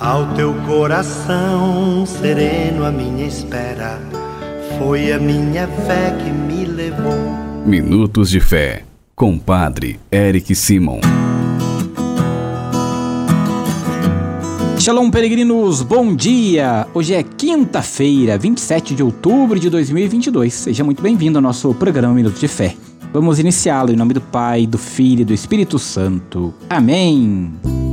Ao teu coração sereno, a minha espera foi a minha fé que me levou. Minutos de Fé, com Padre Eric Simon. Shalom, peregrinos, bom dia! Hoje é quinta-feira, 27 de outubro de 2022. Seja muito bem-vindo ao nosso programa Minutos de Fé. Vamos iniciá-lo em nome do Pai, do Filho e do Espírito Santo. Amém!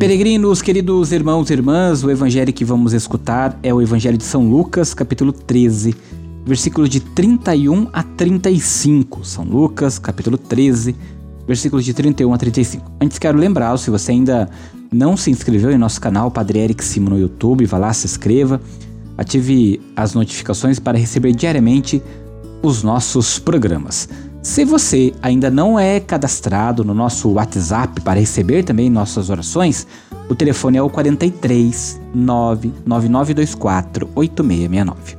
Peregrinos, queridos irmãos e irmãs, o evangelho que vamos escutar é o Evangelho de São Lucas, capítulo 13, versículos de 31 a 35. São Lucas, capítulo 13, versículos de 31 a 35. Antes quero lembrar, se você ainda não se inscreveu em nosso canal Padre Eric Simo no YouTube, vá lá, se inscreva, ative as notificações para receber diariamente os nossos programas. Se você ainda não é cadastrado no nosso WhatsApp para receber também nossas orações, o telefone é o 43 99924 8669.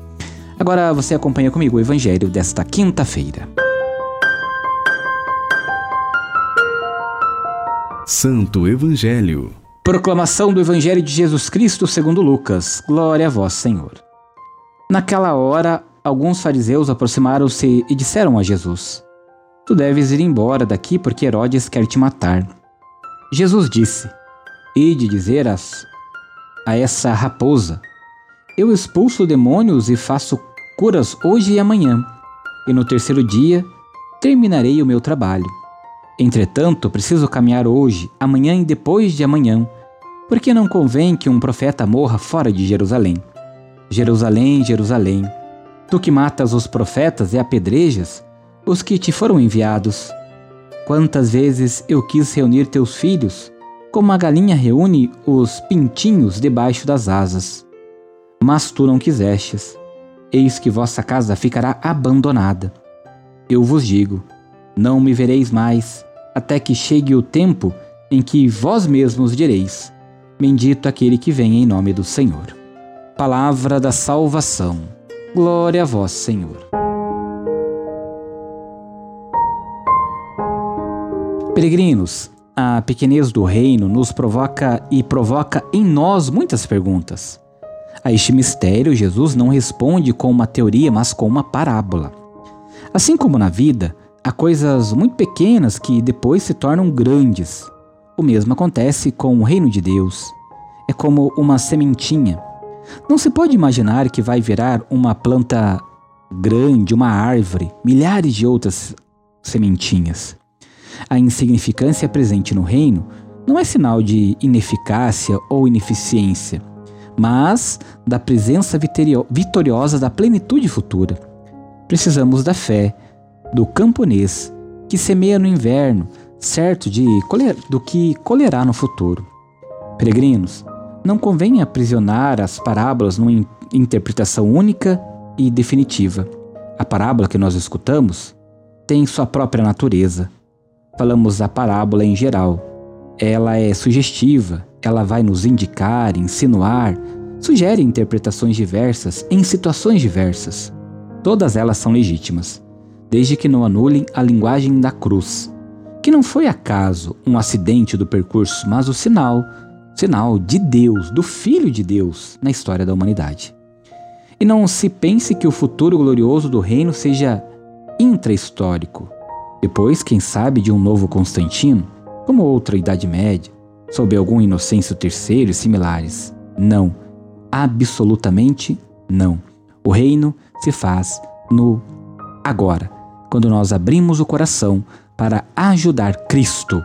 Agora você acompanha comigo o evangelho desta quinta-feira. Santo Evangelho. Proclamação do Evangelho de Jesus Cristo segundo Lucas. Glória a vós, Senhor. Naquela hora, alguns fariseus aproximaram-se e disseram a Jesus: Tu deves ir embora daqui porque Herodes quer te matar. Jesus disse: Ide dizer as, a essa raposa: Eu expulso demônios e faço curas hoje e amanhã, e no terceiro dia terminarei o meu trabalho. Entretanto, preciso caminhar hoje, amanhã e depois de amanhã, porque não convém que um profeta morra fora de Jerusalém. Jerusalém, Jerusalém, tu que matas os profetas e apedrejas os que te foram enviados. Quantas vezes eu quis reunir teus filhos, como a galinha reúne os pintinhos debaixo das asas. Mas tu não quisestes. Eis que vossa casa ficará abandonada. Eu vos digo: não me vereis mais, até que chegue o tempo em que vós mesmos direis: Bendito aquele que vem em nome do Senhor. Palavra da salvação. Glória a vós, Senhor. Peregrinos, a pequenez do reino nos provoca e provoca em nós muitas perguntas. A este mistério, Jesus não responde com uma teoria, mas com uma parábola. Assim como na vida, há coisas muito pequenas que depois se tornam grandes. O mesmo acontece com o reino de Deus. É como uma sementinha. Não se pode imaginar que vai virar uma planta grande, uma árvore, milhares de outras sementinhas. A insignificância presente no reino não é sinal de ineficácia ou ineficiência, mas da presença vitoriosa da plenitude futura. Precisamos da fé do camponês que semeia no inverno, certo de do que colherá no futuro. Peregrinos, não convém aprisionar as parábolas numa interpretação única e definitiva. A parábola que nós escutamos tem sua própria natureza falamos da parábola em geral. Ela é sugestiva, ela vai nos indicar, insinuar, sugere interpretações diversas em situações diversas. Todas elas são legítimas, desde que não anulem a linguagem da cruz, que não foi acaso um acidente do percurso, mas o sinal, sinal de Deus, do Filho de Deus na história da humanidade. E não se pense que o futuro glorioso do reino seja intra-histórico, depois, quem sabe, de um novo Constantino, como outra Idade Média, sob algum Inocêncio III e similares. Não, absolutamente não. O reino se faz no agora, quando nós abrimos o coração para ajudar Cristo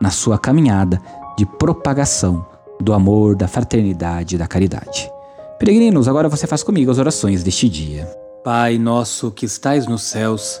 na sua caminhada de propagação do amor, da fraternidade e da caridade. Peregrinos, agora você faz comigo as orações deste dia. Pai nosso que estais nos céus,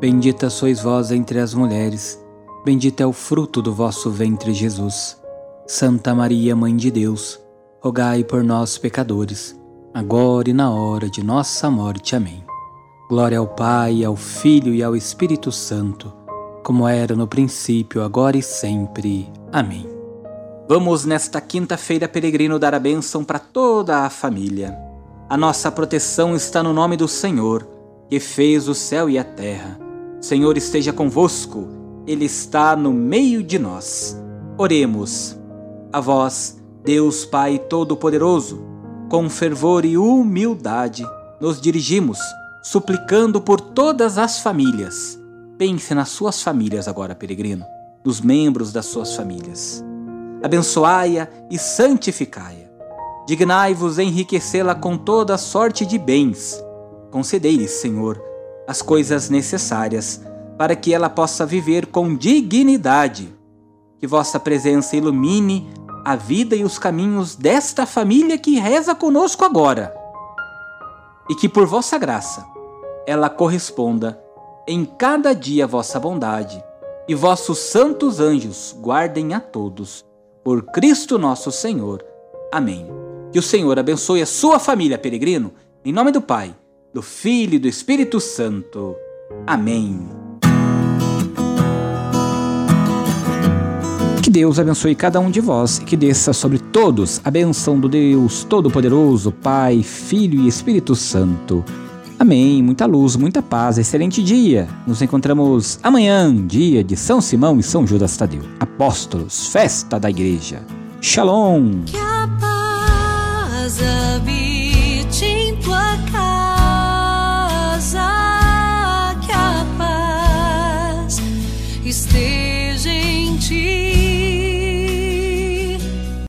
Bendita sois vós entre as mulheres Bendito é o fruto do vosso ventre, Jesus. Santa Maria, Mãe de Deus, rogai por nós, pecadores, agora e na hora de nossa morte. Amém. Glória ao Pai, ao Filho e ao Espírito Santo, como era no princípio, agora e sempre. Amém. Vamos nesta quinta-feira, peregrino, dar a bênção para toda a família. A nossa proteção está no nome do Senhor, que fez o céu e a terra. Senhor esteja convosco ele está no meio de nós. Oremos. A vós, Deus Pai Todo-Poderoso, com fervor e humildade, nos dirigimos, suplicando por todas as famílias. Pense nas suas famílias agora, peregrino, nos membros das suas famílias. Abençoai-a e santificai-a. Dignai-vos enriquecê-la com toda sorte de bens. Concedei-lhes, Senhor, as coisas necessárias para que ela possa viver com dignidade. Que vossa presença ilumine a vida e os caminhos desta família que reza conosco agora. E que por vossa graça ela corresponda em cada dia vossa bondade, e vossos santos anjos guardem a todos. Por Cristo nosso Senhor. Amém. Que o Senhor abençoe a sua família, peregrino, em nome do Pai, do Filho e do Espírito Santo. Amém. Que Deus abençoe cada um de vós e que desça sobre todos a benção do Deus Todo-Poderoso, Pai, Filho e Espírito Santo. Amém. Muita luz, muita paz, excelente dia. Nos encontramos amanhã, dia de São Simão e São Judas Tadeu, apóstolos, festa da igreja. Shalom.